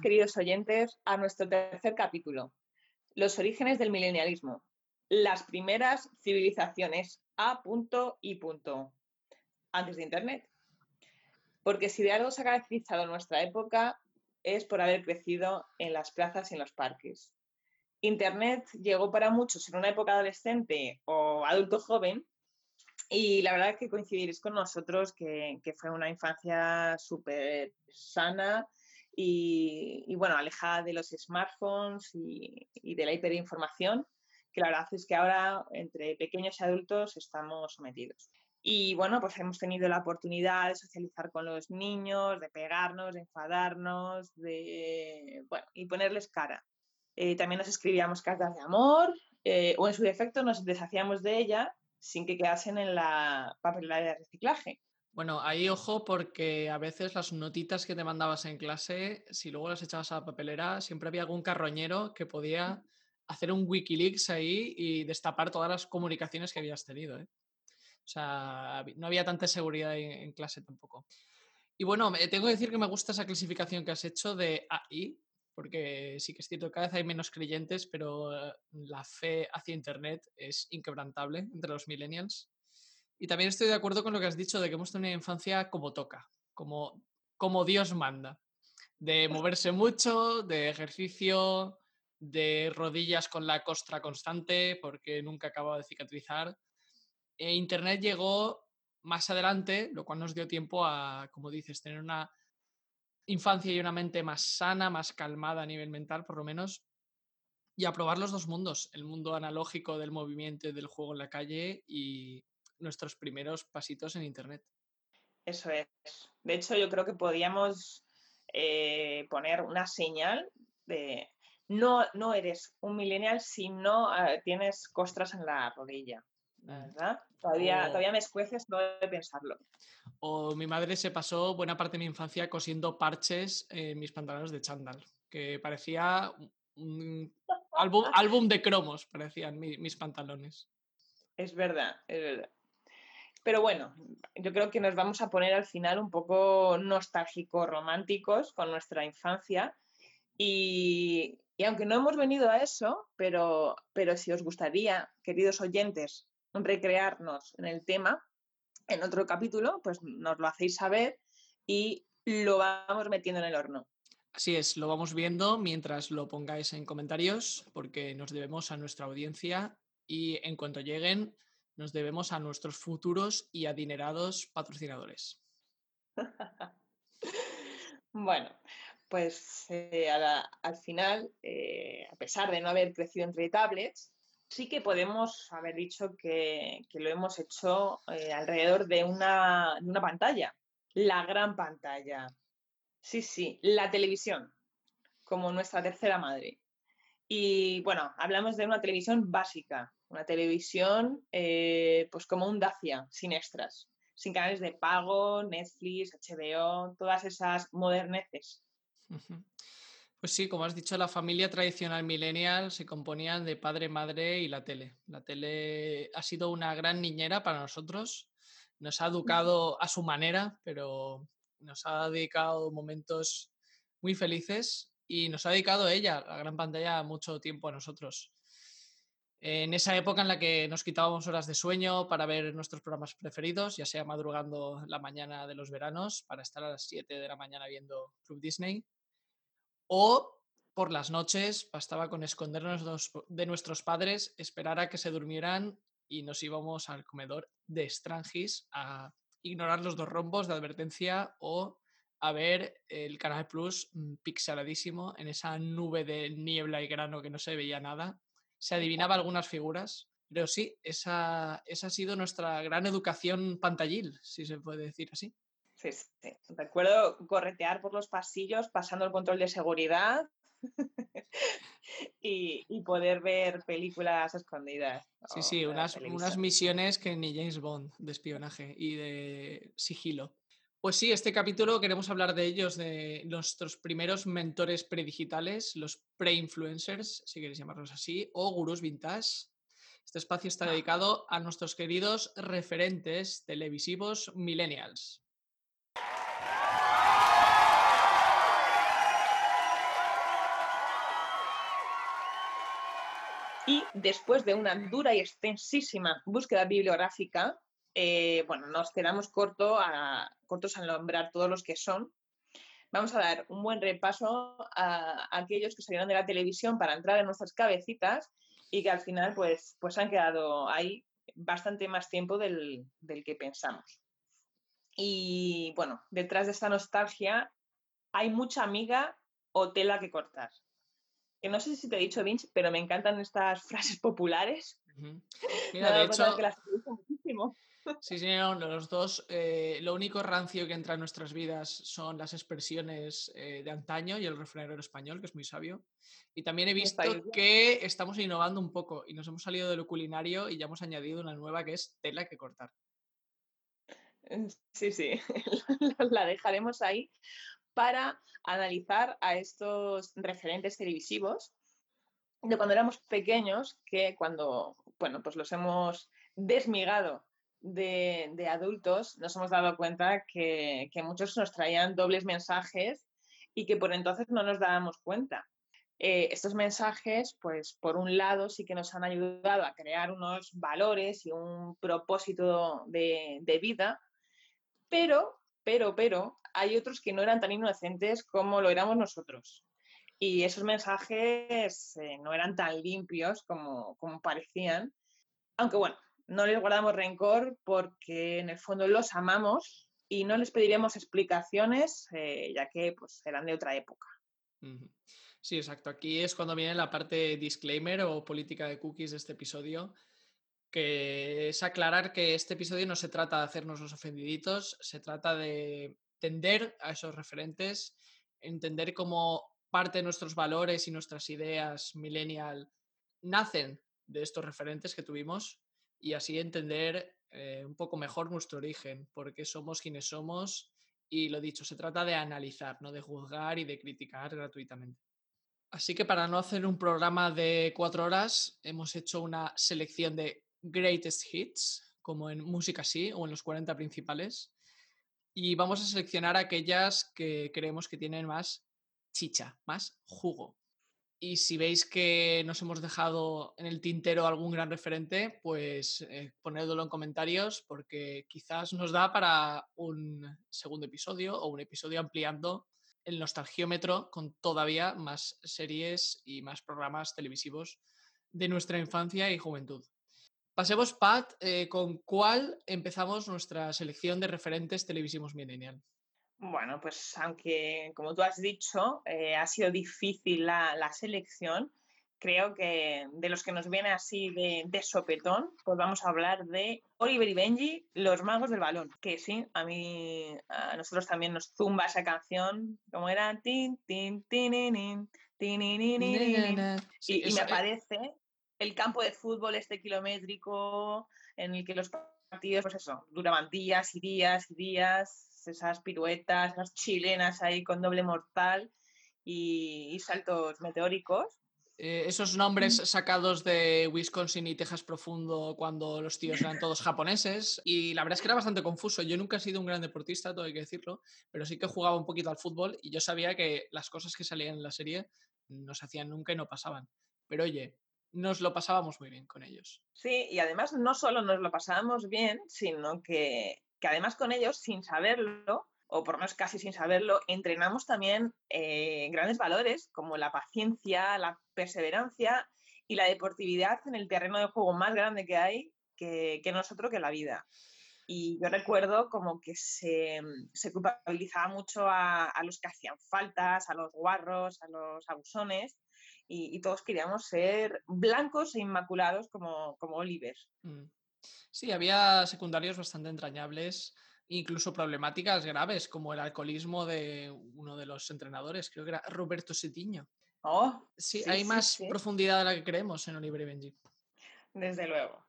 Queridos oyentes, a nuestro tercer capítulo, Los orígenes del milenialismo, las primeras civilizaciones A. y punto, antes de Internet. Porque si de algo se ha caracterizado nuestra época es por haber crecido en las plazas y en los parques. Internet llegó para muchos en una época adolescente o adulto joven y la verdad es que coincidiréis con nosotros que fue una infancia súper sana y, y, bueno, alejada de los smartphones y, de la hiperinformación, que la verdad es que ahora entre pequeños y adultos estamos sometidos. Y bueno, pues hemos tenido la oportunidad de socializar con los niños, de pegarnos, de enfadarnos, de, bueno, y ponerles cara. Eh, también nos escribíamos cartas de amor eh, o en su defecto nos deshacíamos de ella sin que quedasen en la papelera de reciclaje. Bueno, ahí ojo porque a veces las notitas que te mandabas en clase, si luego las echabas a la papelera, siempre había algún carroñero que podía hacer un Wikileaks ahí y destapar todas las comunicaciones que habías tenido. ¿eh? O sea, no había tanta seguridad en, en, clase tampoco. Y bueno, tengo que decir que me gusta esa clasificación que has hecho de AI, porque sí que es cierto que cada vez hay menos creyentes, pero la fe hacia Internet es inquebrantable entre los millennials. Y también estoy de acuerdo con lo que has dicho de que hemos tenido una infancia como toca, como, como Dios manda. De moverse mucho, de ejercicio, de rodillas con la costra constante, porque nunca acababa de cicatrizar. E Internet llegó más adelante, lo cual nos dio tiempo a, como dices, tener una infancia y una mente más sana, más calmada a nivel mental, por lo menos, y a probar los dos mundos, el mundo analógico del movimiento y del juego en la calle y nuestros primeros pasitos en Internet. Eso es. De hecho, yo creo que podíamos eh, poner una señal de no, no eres un millennial si no uh, tienes costras en la rodilla. ¿verdad? Todavía, O- todavía me escueces solo de pensarlo. O mi madre se pasó buena parte de mi infancia cosiendo parches en mis pantalones de chándal, que parecía un álbum, álbum de cromos, parecían mi- mis pantalones. Es verdad, es verdad. Pero bueno, yo creo que nos vamos a poner al final un poco nostálgicos, románticos con nuestra infancia. Y, y aunque no hemos venido a eso, pero, pero si os gustaría, queridos oyentes, recrearnos en el tema, en otro capítulo, pues nos lo hacéis saber y lo vamos metiendo en el horno. Así es, lo vamos viendo mientras lo pongáis en comentarios, porque nos debemos a nuestra audiencia y en cuanto lleguen, nos debemos a nuestros futuros y adinerados patrocinadores. Bueno, pues eh, al final, eh, a pesar de no haber crecido entre tablets, sí que podemos haber dicho que, lo hemos hecho eh, alrededor de una pantalla, la gran pantalla. Sí, sí, la televisión, como nuestra tercera madre. Y bueno, hablamos de una televisión básica, una televisión eh, pues como un Dacia, sin extras, sin canales de pago, Netflix, HBO, todas esas moderneces. Pues sí, como has dicho, la familia tradicional millennial se componía de padre, madre y la tele. La tele ha sido una gran niñera para nosotros. Nos ha educado a su manera, pero nos ha dedicado momentos muy felices y nos ha dedicado ella, la gran pantalla, mucho tiempo a nosotros. En esa época en la que nos quitábamos horas de sueño para ver nuestros programas preferidos, ya sea madrugando la mañana de los veranos para estar a las 7 de la mañana viendo Club Disney, o por las noches bastaba con escondernos de nuestros padres, esperar a que se durmieran y nos íbamos al comedor de Strangis a ignorar los dos rombos de advertencia o a ver el Canal Plus mm, pixeladísimo en esa nube de niebla y grano que no se veía nada. Se adivinaba algunas figuras, pero sí, esa, esa ha sido nuestra gran educación pantallil, si se puede decir así. Sí, sí. Recuerdo corretear por los pasillos pasando el control de seguridad y, poder ver películas escondidas. Sí, sí, unas, unas misiones que ni James Bond de espionaje y de sigilo. Pues sí, este capítulo queremos hablar de ellos, de nuestros primeros mentores predigitales, los pre-influencers, si queréis llamarlos así, o gurús vintage. Este espacio está dedicado a nuestros queridos referentes televisivos millennials. Y después de una dura y extensísima búsqueda bibliográfica, eh, bueno, nos quedamos corto a, cortos al nombrar todos los que son. Vamos a dar un buen repaso a, aquellos que salieron de la televisión para entrar en nuestras cabecitas y que al final pues, pues han quedado ahí bastante más tiempo del, del que pensamos. Y bueno, detrás de esta nostalgia hay mucha amiga o tela que cortar que no sé si te he dicho, Vince, pero me encantan estas frases populares. Mira, de hecho, Sí, sí, los dos, eh, lo único rancio que entra en nuestras vidas son las expresiones eh, de antaño y el refranero español, que es muy sabio. Y también he visto que estamos innovando un poco y nos hemos salido de lo culinario y ya hemos añadido una nueva que es tela que cortar. Sí, sí, la dejaremos ahí para analizar a estos referentes televisivos de cuando éramos pequeños, que cuando, bueno, pues los hemos desmigado de, adultos, nos hemos dado cuenta que, muchos nos traían dobles mensajes y que por entonces no nos dábamos cuenta. Eh, estos mensajes, pues por un lado sí que nos han ayudado a crear unos valores y un propósito de, vida, pero, pero, pero, hay otros que no eran tan inocentes como lo éramos nosotros. Y esos mensajes eh, no eran tan limpios como, como parecían. Aunque bueno, no les guardamos rencor porque en el fondo los amamos y no les pediremos explicaciones eh, ya que pues, eran de otra época. Sí, exacto. Aquí es cuando viene la parte disclaimer o política de cookies de este episodio, que es aclarar que este episodio no se trata de hacernos los ofendiditos, se trata de entender a esos referentes, entender cómo parte de nuestros valores y nuestras ideas millennial nacen de estos referentes que tuvimos y así entender eh, un poco mejor nuestro origen, porque somos quienes somos y lo dicho, se trata de analizar, no de juzgar y de criticar gratuitamente. Así que para no hacer un programa de cuatro horas, hemos hecho una selección de greatest hits, como en música sí o en los 40 principales, y vamos a seleccionar aquellas que creemos que tienen más chicha, más jugo. Y si veis que nos hemos dejado en el tintero algún gran referente, pues eh, ponedlo en comentarios porque quizás nos da para un segundo episodio o un episodio ampliando el nostalgiómetro con todavía más series y más programas televisivos de nuestra infancia y juventud. Pasemos, Pat, eh, con cuál empezamos nuestra selección de referentes televisivos millennial. Bueno, pues aunque, como tú has dicho, eh, ha sido difícil la, selección, creo que de los que nos viene así de, sopetón, pues vamos a hablar de Oliver y Benji, los magos del balón. Que sí, a mí, a nosotros también nos zumba esa canción, como era tin, tin, tin, tin, tin, y, me parece el campo de fútbol este kilométrico en el que los partidos, pues eso, duraban días y días y días, esas piruetas, esas chilenas ahí con doble mortal y, saltos meteóricos. Eh, esos nombres sacados de Wisconsin y Texas profundo cuando los tíos eran todos japoneses y la verdad es que era bastante confuso. Yo nunca he sido un gran deportista, todo hay que decirlo, pero sí que jugaba un poquito al fútbol y yo sabía que las cosas que salían en la serie no se hacían nunca y no pasaban. Pero oye, nos lo pasábamos muy bien con ellos. Sí, y además no solo nos lo pasábamos bien, sino que, además con ellos, sin saberlo, o por lo menos casi sin saberlo, entrenamos también eh, grandes valores como la paciencia, la perseverancia y la deportividad en el terreno de juego más grande que hay que, nosotros que la vida. Y yo recuerdo como que se, culpabilizaba mucho a, a, los que hacían faltas, a los guarros, a los abusones, y, y todos queríamos ser blancos e inmaculados como, como Oliver. Mm. Sí, había secundarios bastante entrañables, incluso problemáticas graves, como el alcoholismo de uno de los entrenadores, creo que era Roberto Setiño. Oh, sí, sí, hay más sí, profundidad de la que creemos en Oliver y Benji. Desde luego.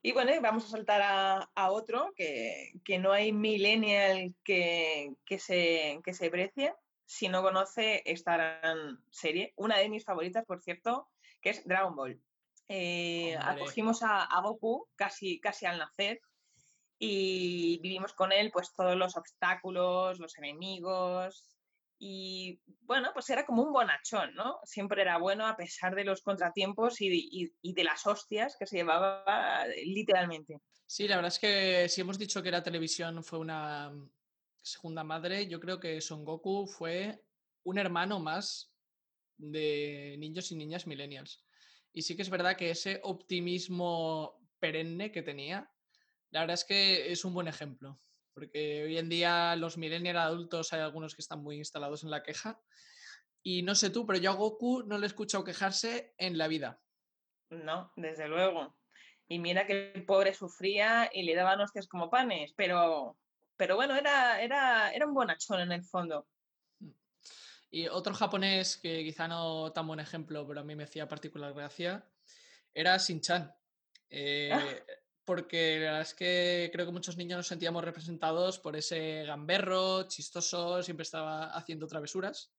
Y bueno, vamos a saltar a, a otro, que, que, no hay millennial que, que, se, que se precie si no conoce esta gran serie. Una de mis favoritas, por cierto, que es Dragon Ball. Eh, acogimos a, a, Goku casi, casi al nacer y vivimos con él pues todos los obstáculos, los enemigos y bueno, pues era como un bonachón, ¿no? Siempre era bueno a pesar de los contratiempos y, y, y de las hostias que se llevaba literalmente. Sí, la verdad es que si hemos dicho que la televisión fue una segunda madre, yo creo que Son Goku fue un hermano más de niños y niñas millennials. Y sí que es verdad que ese optimismo perenne que tenía, la verdad es que es un buen ejemplo. Porque hoy en día los millennials adultos hay algunos que están muy instalados en la queja. Y no sé tú, pero yo a Goku no le he escuchado quejarse en la vida. No, desde luego. Y mira que el pobre sufría y le daban hostias como panes, pero, pero bueno, era, era, era un bonachón en el fondo. Y otro japonés que quizá no tan buen ejemplo, pero a mí me hacía particular gracia, era Shin-Chan. Eh, porque la verdad es que creo que muchos niños nos sentíamos representados por ese gamberro, chistoso, siempre estaba haciendo travesuras.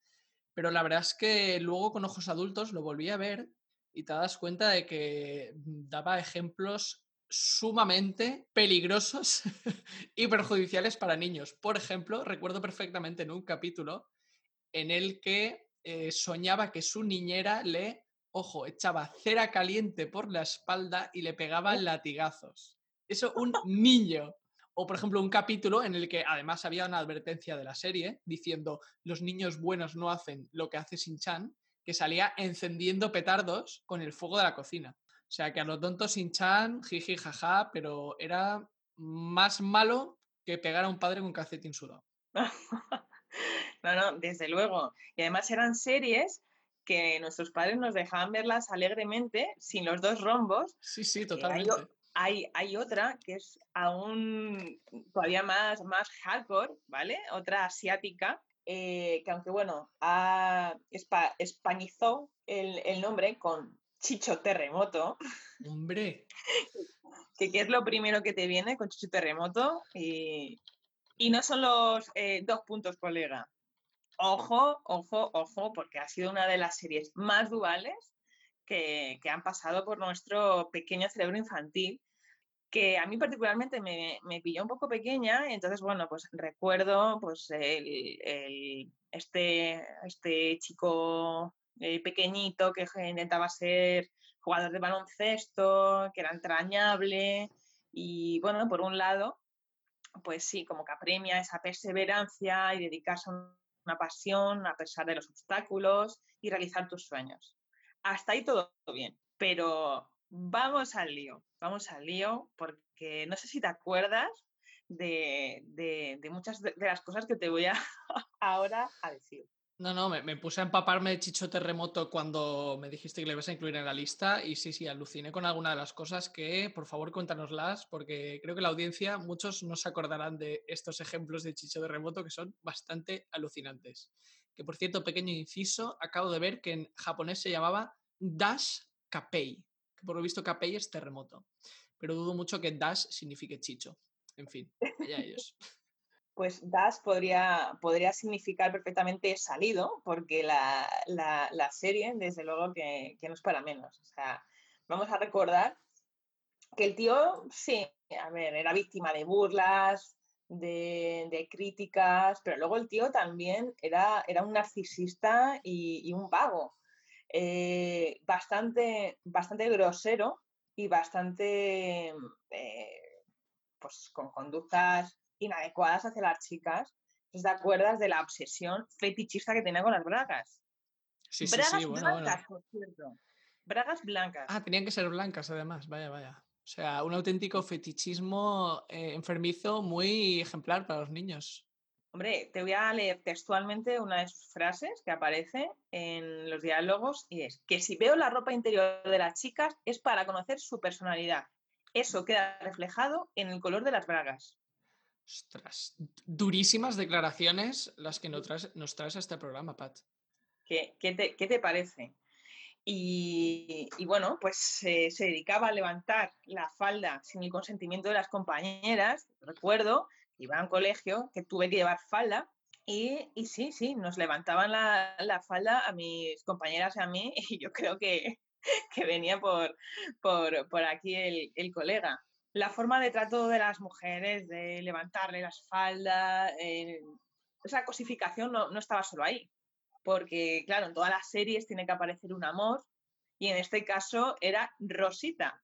Pero la verdad es que luego con ojos adultos lo volví a ver y te das cuenta de que daba ejemplos sumamente peligrosos y perjudiciales para niños. Por ejemplo, recuerdo perfectamente en un capítulo en el que eh, soñaba que su niñera le, ojo, echaba cera caliente por la espalda y le pegaba latigazos. Eso un niño. O, por ejemplo, un capítulo en el que además había una advertencia de la serie diciendo los niños buenos no hacen lo que hace Shin-Chan, que salía encendiendo petardos con el fuego de la cocina. O sea que a lo tonto Shin-Chan, jiji, jaja, pero era más malo que pegar a un padre con calcetín sudado. No, no, desde luego. Y además eran series que nuestros padres nos dejaban verlas alegremente, sin los dos rombos. Sí, sí, totalmente. Hay, hay, hay, otra que es aún todavía más, más hardcore, ¿vale? Otra asiática, eh, que aunque bueno, ha, espa, españizó el, el, nombre con Chicho Terremoto. Hombre. que, que, es lo primero que te viene con Chicho Terremoto. Y, y no son los eh, dos puntos, colega. Ojo, ojo, ojo, porque ha sido una de las series más duales que, han pasado por nuestro pequeño cerebro infantil, que a mí particularmente me, pilló un poco pequeña, entonces, bueno, pues recuerdo pues este, este chico eh, pequeñito que intentaba ser jugador de baloncesto, que era entrañable, y bueno, por un lado, pues sí, como que apremia esa perseverancia y dedicarse a una pasión a pesar de los obstáculos y realizar tus sueños. Hasta ahí todo bien, pero vamos al lío, vamos al lío porque no sé si te acuerdas de, de, muchas de, de, las cosas que te voy a ahora a decir. No, no, me, me, puse a empaparme de Chicho Terremoto cuando me dijiste que le ibas a incluir en la lista y sí, sí, aluciné con alguna de las cosas que, por favor, cuéntanoslas porque creo que la audiencia, muchos no se acordarán de estos ejemplos de Chicho Terremoto que son bastante alucinantes. Que, por cierto, pequeño inciso, acabo de ver que en japonés se llamaba Dash Kapei, que por lo visto Kapei es terremoto, pero dudo mucho que Dash signifique Chicho. En fin, allá ellos pues das podría, podría significar perfectamente salido, porque la, la, la serie, desde luego, que, que, no es para menos. O sea, vamos a recordar que el tío, sí, a ver, era víctima de burlas, de, de críticas, pero luego el tío también era, era un narcisista y, y un vago. Eh, bastante, bastante grosero y bastante, eh, pues, con conductas inadecuadas hacia las chicas, ¿te acuerdas de la obsesión fetichista que tenía con las bragas? Sí, sí, bragas sí, bueno, blancas, bueno. por cierto. Bragas blancas. Ah, tenían que ser blancas además, vaya, vaya. O sea, un auténtico fetichismo eh, enfermizo muy ejemplar para los niños. Hombre, te voy a leer textualmente una de sus frases que aparece en los diálogos y es que si veo la ropa interior de las chicas es para conocer su personalidad. Eso queda reflejado en el color de las bragas. Ostras, durísimas declaraciones las que nos traes, a este programa, Pat. ¿Qué, te, parece? Y, bueno, pues se dedicaba a levantar la falda sin el consentimiento de las compañeras. Recuerdo iba a un colegio que tuve que llevar falda y, sí, sí, nos levantaban la, falda a mis compañeras y a mí y yo creo que, venía por, por, aquí el, colega. La forma de trato de las mujeres, de levantarle las faldas, eh, esa cosificación no, no estaba solo ahí, porque claro, en todas las series tiene que aparecer un amor y en este caso era Rosita,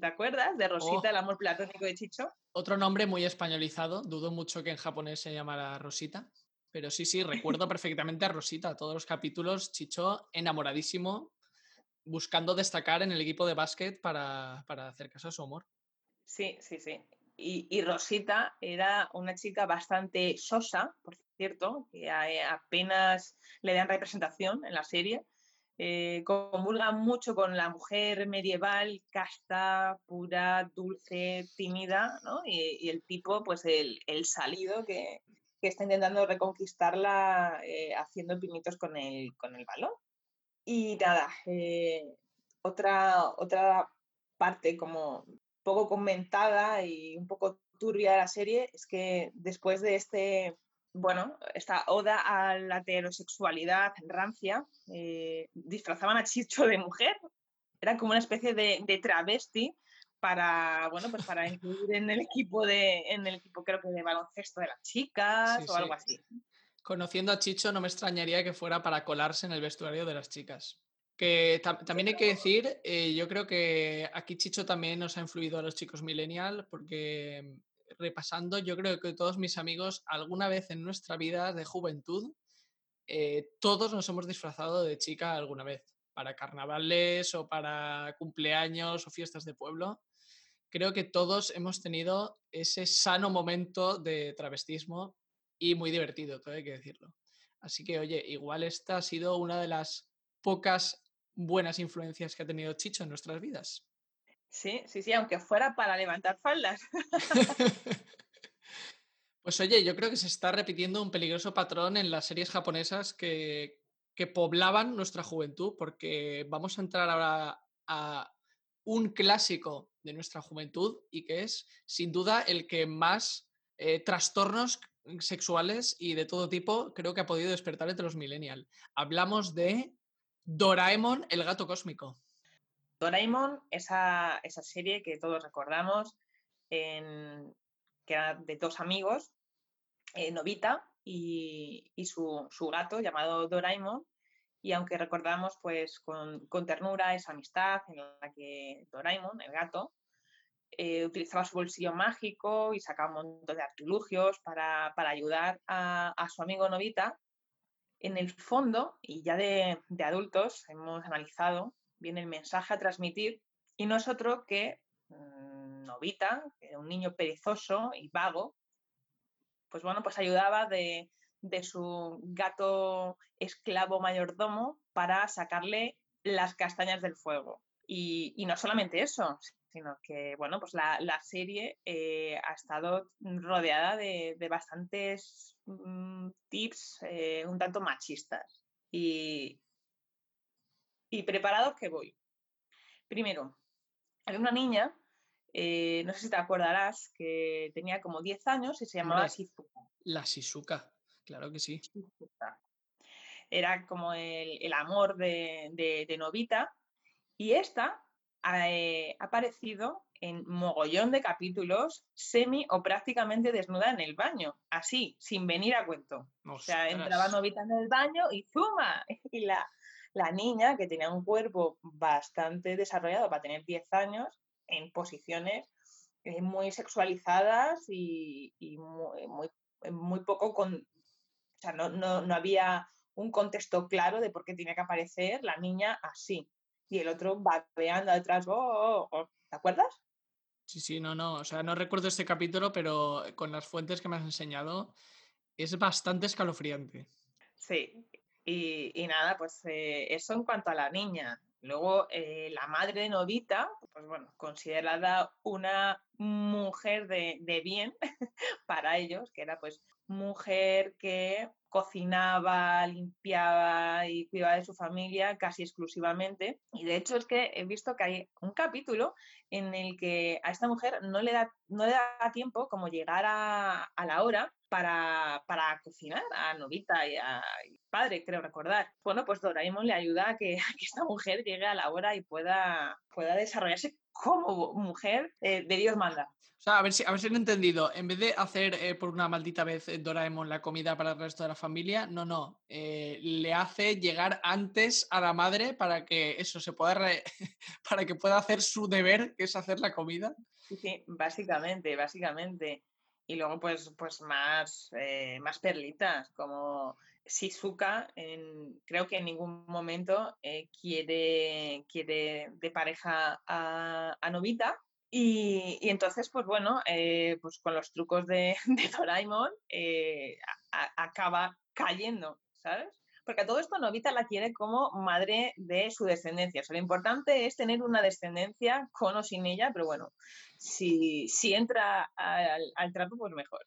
¿Te acuerdas de Rosita, el oh. amor platónico de Chicho? Otro nombre muy españolizado. Dudo mucho que en japonés se llamara Rosita. Pero sí, sí, recuerdo perfectamente a Rosita. Todos los capítulos, Chicho enamoradísimo, buscando destacar en el equipo de básquet para, hacer caso a su amor. Sí, sí, sí. Y, Rosita era una chica bastante sosa, por cierto, que apenas le dan representación en la serie eh, comulga mucho con la mujer medieval, casta, pura, dulce, tímida, ¿no? y, el tipo, pues el, salido que, está intentando reconquistarla eh, haciendo pinitos con el, con el balón. Y nada, eh, otra, otra parte como poco comentada y un poco turbia de la serie es que después de este bueno, esta oda a la heterosexualidad rancia, eh, disfrazaban a Chicho de mujer, era como una especie de, travesti para, bueno, pues para incluir en el equipo de, en el equipo creo que de baloncesto de las chicas o algo así. Conociendo a Chicho no me extrañaría que fuera para colarse en el vestuario de las chicas. Que también hay que decir, eh, yo creo que aquí Chicho también nos ha influido a los chicos millennial porque repasando, yo creo que todos mis amigos alguna vez en nuestra vida de juventud, eh, todos nos hemos disfrazado de chica alguna vez, para carnavales o para cumpleaños o fiestas de pueblo. Creo que todos hemos tenido ese sano momento de travestismo y muy divertido, todo hay que decirlo. Así que, oye, igual esta ha sido una de las pocas buenas influencias que ha tenido Chicho en nuestras vidas. Sí, sí, sí, aunque fuera para levantar faldas. pues oye, yo creo que se está repitiendo un peligroso patrón en las series japonesas que, que poblaban nuestra juventud, porque vamos a entrar ahora a un clásico de nuestra juventud y que es sin duda el que más eh, trastornos sexuales y de todo tipo creo que ha podido despertar entre los millennials. Hablamos de Doraemon, el gato cósmico. Doraemon, esa, esa serie que todos recordamos, que era de dos amigos, eh, Novita y, su, gato llamado Doraemon, y aunque recordamos pues con, ternura esa amistad en la que Doraemon, el gato, eh, utilizaba su bolsillo mágico y sacaba un montón de artilugios para, ayudar a, su amigo Novita, en el fondo, y ya de, de adultos hemos analizado viene el mensaje a transmitir y no es otro que mm, Novita, un niño perezoso y vago, pues bueno, pues ayudaba de, su gato esclavo mayordomo para sacarle las castañas del fuego. Y, no solamente eso, sino que bueno, pues la, serie eh, ha estado rodeada de, bastantes mm, tips eh, un tanto machistas. Y, y preparados que voy. Primero, hay una niña, eh, no sé si te acordarás, que tenía como 10 años y se llamaba Shizuka. La Shizuka, claro que sí. Era como el, amor de, de, Novita y esta eh, ha aparecido en mogollón de capítulos semi o prácticamente desnuda en el baño, así, sin venir a cuento. O sea, entraba Novita en el baño y ¡zuma! Y la, la niña, que tenía un cuerpo bastante desarrollado para tener 10 años, en posiciones eh, muy sexualizadas y, muy, muy, poco con... O sea, no, había un contexto claro de por qué tenía que aparecer la niña así. Y el otro babeando detrás, oh, oh, oh, ¿te acuerdas? Sí, sí, no, no. O sea, no recuerdo este capítulo, pero con las fuentes que me has enseñado es bastante escalofriante. Sí, y, nada, pues eh, eso en cuanto a la niña. Luego, eh, la madre de Novita, pues bueno, considerada una mujer de, de bien para ellos, que era pues mujer que cocinaba, limpiaba y cuidaba de su familia casi exclusivamente. Y de hecho es que he visto que hay un capítulo en el que a esta mujer no le da, no le da tiempo como llegar a, a la hora para, para, cocinar a Novita y a padre, creo recordar. Bueno, pues Doraemon le ayuda a que, que esta mujer llegue a la hora y pueda, pueda desarrollarse como mujer eh, de Dios manda. O sea, a ver si, a ver si lo he entendido. En vez de hacer eh, por una maldita vez eh, Doraemon la comida para el resto de la familia, no, no. le hace llegar antes a la madre para que eso se pueda para que pueda hacer su deber, que es hacer la comida. Sí, sí, básicamente, básicamente. Y luego, pues, pues más, más perlitas, como Shizuka, creo que en ningún momento quiere, quiere de pareja a, Novita, y, entonces, pues bueno, eh, pues con los trucos de, de Doraemon eh, acaba cayendo, ¿sabes? Porque a todo esto Novita la quiere como madre de su descendencia. O sea, lo importante es tener una descendencia con o sin ella, pero bueno, si, si entra al, al trapo, pues mejor.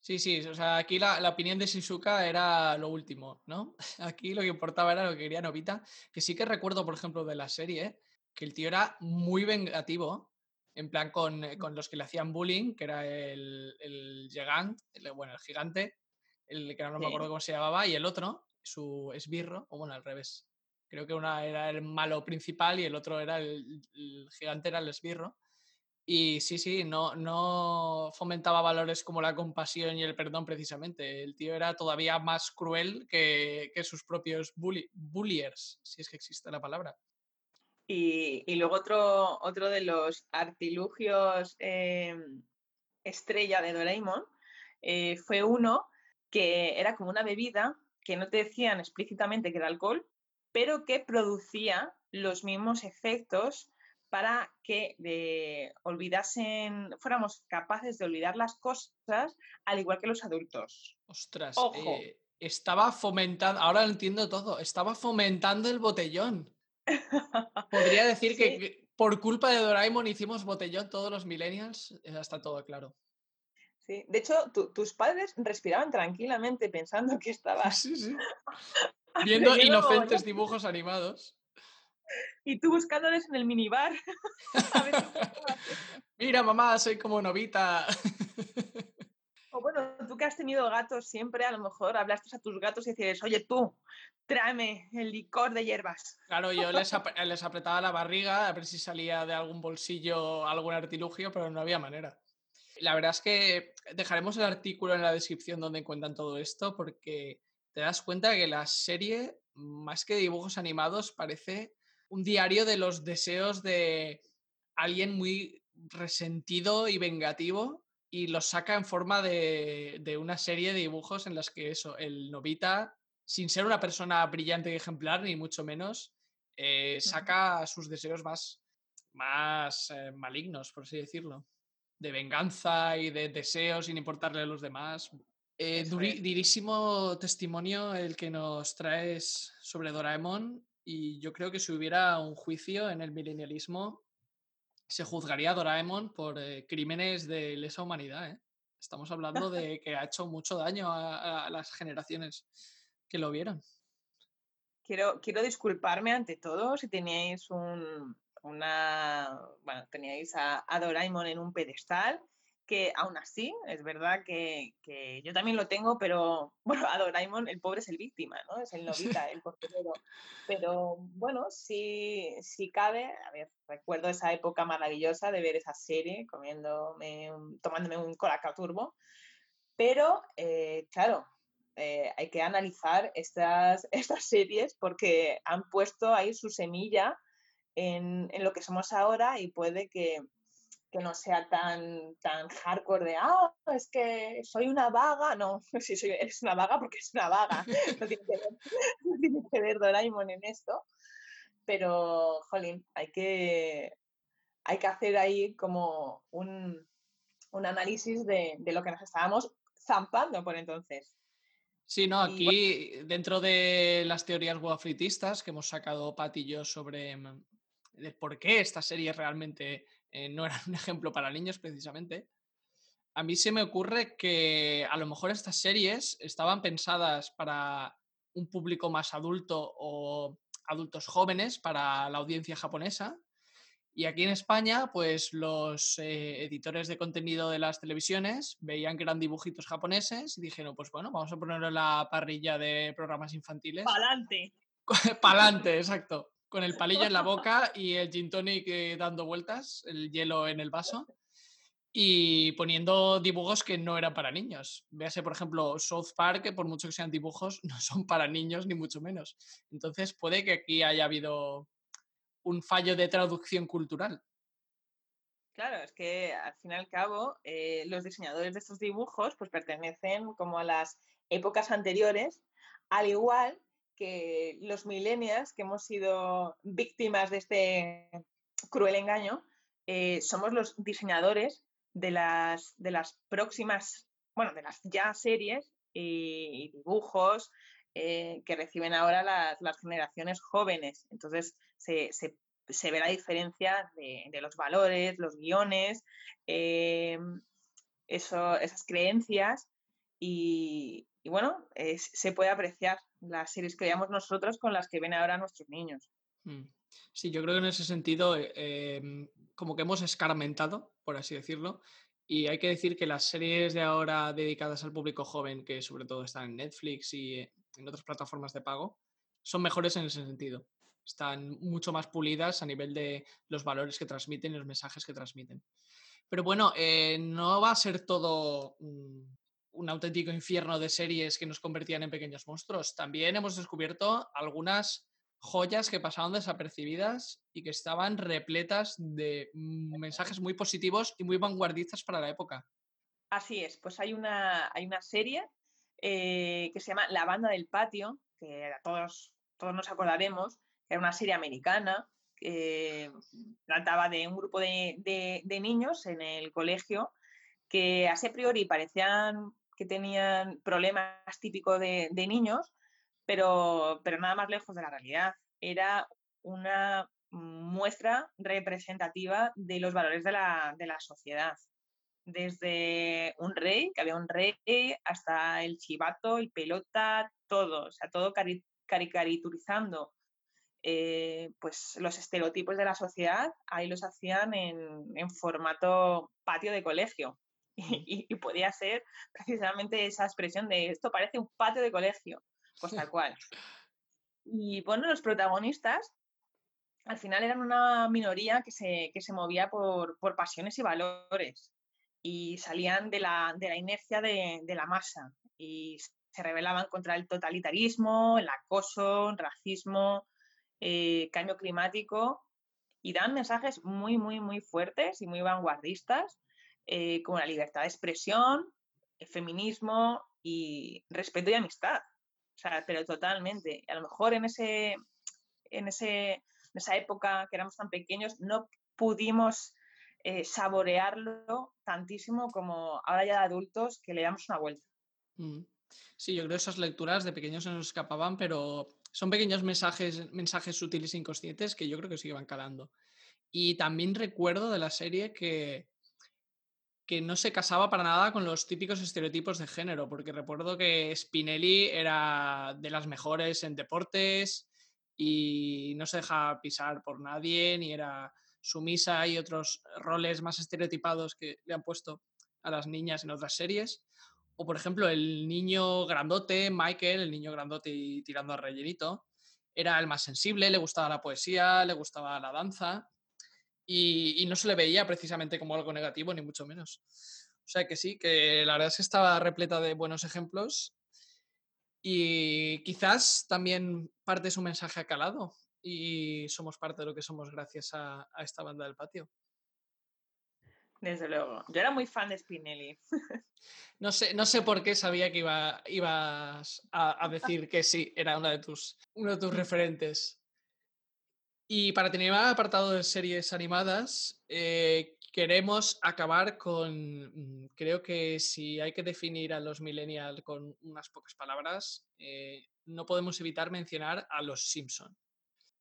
Sí, sí, o sea, aquí la, la, opinión de Shizuka era lo último, ¿no? Aquí lo que importaba era lo que quería Novita, que sí que recuerdo, por ejemplo, de la serie, que el tío era muy vengativo, en plan con, eh, con, los que le hacían bullying, que era el, el Gigant, bueno, el gigante, el que no me acuerdo cómo se llamaba, y el otro, su esbirro, o bueno, al revés. Creo que una era el malo principal y el otro era el, gigante, era el esbirro. Y sí, sí, no, no fomentaba valores como la compasión y el perdón precisamente. El tío era todavía más cruel que, que sus propios bully, bulliers, si es que existe la palabra. Y, luego otro, otro de los artilugios eh, estrella de Doraemon eh, fue uno que era como una bebida que no te decían explícitamente que era alcohol, pero que producía los mismos efectos para que de, olvidasen, fuéramos capaces de olvidar las cosas al igual que los adultos. Ostras, eh, estaba fomentando, ahora lo entiendo todo, estaba fomentando el botellón. Podría decir que por culpa de Doraemon hicimos botellón todos los millennials, ya está todo claro. Sí, de hecho, tus padres respiraban tranquilamente pensando que estabas viendo inocentes dibujos animados. Y tú buscándoles en el minibar. Mira, mamá, soy como novita. O bueno, tú que has tenido gatos siempre, a lo mejor hablaste a tus gatos y decías, oye tú, tráeme el licor de hierbas. Claro, yo les, les apretaba la barriga a ver si salía de algún bolsillo algún artilugio, pero no había manera. La verdad es que dejaremos el artículo en la descripción donde encuentran todo esto porque te das cuenta que la serie, más que dibujos animados, parece un diario de los deseos de alguien muy resentido y vengativo y los saca en forma de, de, una serie de dibujos en las que eso, el Novita, sin ser una persona brillante y ejemplar, ni mucho menos, eh, saca sus deseos más, más eh, malignos, por así decirlo, de venganza y de deseos sin importarle a los demás. Eh, durísimo testimonio el que nos traes sobre Doraemon y yo creo que si hubiera un juicio en el milenialismo se juzgaría a Doraemon por eh, crímenes de lesa humanidad. ¿eh? Estamos hablando de que ha hecho mucho daño a, las generaciones que lo vieron. Quiero, quiero disculparme ante todo si teníais un, una. Bueno, teníais a, a Doraemon en un pedestal que aún así, es verdad que, que, yo también lo tengo, pero bueno, a Doraemon el pobre es el víctima, ¿no? Es el novita, el costelero. Pero bueno, sí, sí cabe, a ver, recuerdo esa época maravillosa de ver esa serie, comiéndome, tomándome un colacao turbo, pero eh, claro, eh, hay que analizar estas, estas series porque han puesto ahí su semilla en, en lo que somos ahora y puede que, que no sea tan, tan hardcore de, ah, es que soy una vaga. No, si soy, eres una vaga porque es una vaga. No tiene que ver, no tiene que ver Doraemon en esto. Pero, jolín, hay que, hay que hacer ahí como un, análisis de, lo que nos estábamos zampando por entonces. Sí, no, aquí dentro de las teorías guafritistas que hemos sacado Pat y yo sobre mm, por qué estas series realmente eh, no eran un ejemplo para niños precisamente, a mí se me ocurre que a lo mejor estas series estaban pensadas para un público más adulto o adultos jóvenes, para la audiencia japonesa, y aquí en España, pues los eh, editores de contenido de las televisiones veían que eran dibujitos japoneses y dijeron, pues bueno, vamos a ponerlo en la parrilla de programas infantiles. ¡Palante! ¡Palante, exacto! Con el palillo en la boca y el gin tonic eh, dando vueltas, el hielo en el vaso y poniendo dibujos que no eran para niños. Véase, por ejemplo, South Park, que por mucho que sean dibujos, no son para niños ni mucho menos. Entonces puede que aquí haya habido un fallo de traducción cultural. Claro, es que al fin y al cabo eh, los diseñadores de estos dibujos pues pertenecen como a las épocas anteriores, al igual que los millennials que hemos sido víctimas de este cruel engaño, eh, somos los diseñadores de las, de las próximas, bueno, de las ya series y, dibujos eh, que reciben ahora las, generaciones jóvenes. Entonces, se, ve la diferencia de, los valores, los guiones, eh, esas creencias y, bueno, se puede apreciar las series que veamos nosotros con las que ven ahora nuestros niños. Mm. Sí, yo creo que en ese sentido, eh, em, como que hemos escarmentado, por así decirlo, y hay que decir que las series de ahora dedicadas al público joven, que sobre todo están en Netflix y en otras plataformas de pago, son mejores en ese sentido. Están mucho más pulidas a nivel de los valores que transmiten y los mensajes que transmiten. Pero bueno, eh, no va a ser todo un auténtico infierno de series que nos convertían en pequeños monstruos. También hemos descubierto algunas joyas que pasaban desapercibidas y que estaban repletas de mensajes muy positivos y muy vanguardistas para la época. Así es, pues hay una, hay una serie eh, que se llama La banda del patio, que todos, todos nos acordaremos, era una serie americana, que trataba de un grupo de, niños en el colegio que a priori parecían que tenían problemas típicos de, niños, pero, pero nada más lejos de la realidad. Era una muestra representativa de los valores de la, sociedad. Desde un rey, que había un rey, hasta el chivato, el pelota, todo, o sea, todo caricaturizando eh, pues los estereotipos de la sociedad, ahí los hacían en, formato patio de colegio. Y, y, podía ser precisamente esa expresión de esto parece un patio de colegio, pues tal cual. Y bueno, los protagonistas al final eran una minoría que se, se movía por, pasiones y valores y salían de la, inercia de, la masa y se rebelaban contra el totalitarismo, el acoso, el racismo, eh, cambio climático y dan mensajes muy, muy, muy fuertes y muy vanguardistas eh, como la libertad de expresión, el feminismo y respeto y amistad. O sea, pero totalmente. A lo mejor en ese, en ese en esa época que éramos tan pequeños, no pudimos eh, saborearlo tantísimo como ahora ya de adultos que le damos una vuelta. Mm. Sí, yo creo que esas lecturas de pequeños se nos escapaban, pero son pequeños mensajes, mensajes sutiles e inconscientes que yo creo que iban calando. Y también recuerdo de la serie que, que no se casaba para nada con los típicos estereotipos de género, porque recuerdo que Spinelli era de las mejores en deportes, y no se deja pisar por nadie, ni era sumisa y otros roles más estereotipados que le han puesto a las niñas en otras series. O por ejemplo, el niño grandote, Michael, el niño grandote tirando a rellenito, era el más sensible, le gustaba la poesía, le gustaba la danza y, y no se le veía precisamente como algo negativo, ni mucho menos. O sea que sí, que la verdad es que estaba repleta de buenos ejemplos y quizás también parte de su mensaje ha calado y somos parte de lo que somos gracias a, esta banda del patio. Desde luego. Yo era muy fan de Spinelli. No sé, no sé por qué sabía que iba, ibas a, decir que sí, era una de tus, uno de tus referentes. Y para tener el apartado de series animadas, eh, queremos acabar con, mm, creo que si hay que definir a los millennials con unas pocas palabras, eh, no podemos evitar mencionar a los Simpson.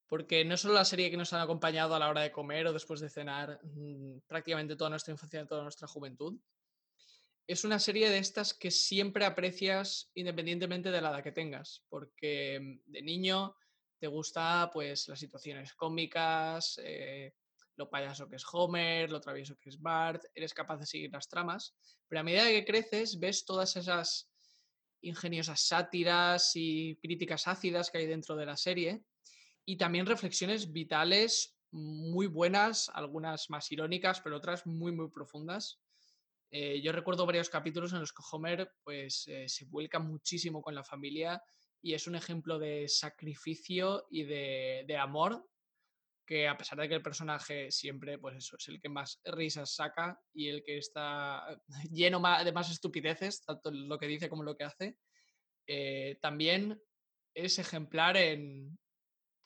Porque no solo la serie que nos han acompañado a la hora de comer o después de cenar mm, prácticamente toda nuestra infancia y toda nuestra juventud, es una serie de estas que siempre aprecias independientemente de la edad que tengas, porque mm, de niño te gusta pues las situaciones cómicas, eh, lo payaso que es Homer, lo travieso que es Bart, eres capaz de seguir las tramas, pero a medida que creces ves todas esas ingeniosas sátiras y críticas ácidas que hay dentro de la serie y también reflexiones vitales muy buenas, algunas más irónicas, pero otras muy, muy profundas. Eh, yo recuerdo varios capítulos en los que Homer pues, eh, se vuelca muchísimo con la familia y es un ejemplo de sacrificio y de, de, amor que a pesar de que el personaje siempre pues eso, es el que más risas saca y el que está lleno de más estupideces, tanto lo que dice como lo que hace, eh, también es ejemplar en,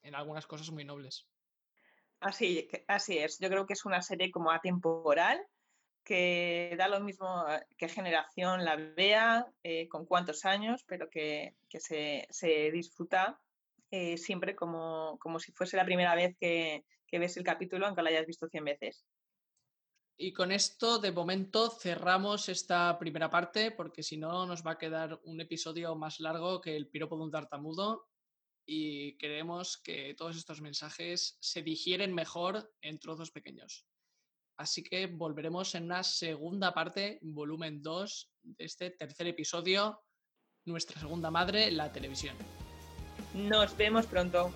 en algunas cosas muy nobles. Así, así es, yo creo que es una serie como atemporal que da lo mismo eh, qué generación la vea, eh, con cuántos años, pero que, que se, se, disfruta eh, siempre como, como, si fuese la primera vez que, que, ves el capítulo, aunque lo hayas visto 100 veces. Y con esto, de momento, cerramos esta primera parte, porque si no, nos va a quedar un episodio más largo que el piropo de un tartamudo. Y queremos que todos estos mensajes se digieren mejor en trozos pequeños. Así que volveremos en una segunda parte, volumen 2, de este tercer episodio, nuestra segunda madre, la televisión. Nos vemos pronto.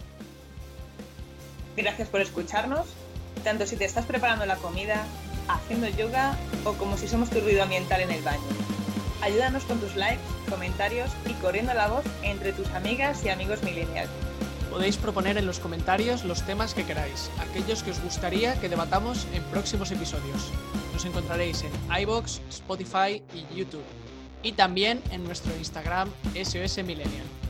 Gracias por escucharnos, tanto si te estás preparando la comida, haciendo yoga o como si somos tu ruido ambiental en el baño. Ayúdanos con tus likes, comentarios y corriendo la voz entre tus amigas y amigos millennials. Podéis proponer en los comentarios los temas que queráis, aquellos que os gustaría que debatamos en próximos episodios. Nos encontraréis en iBox, Spotify y YouTube. Y también en nuestro Instagram SOS Millennial.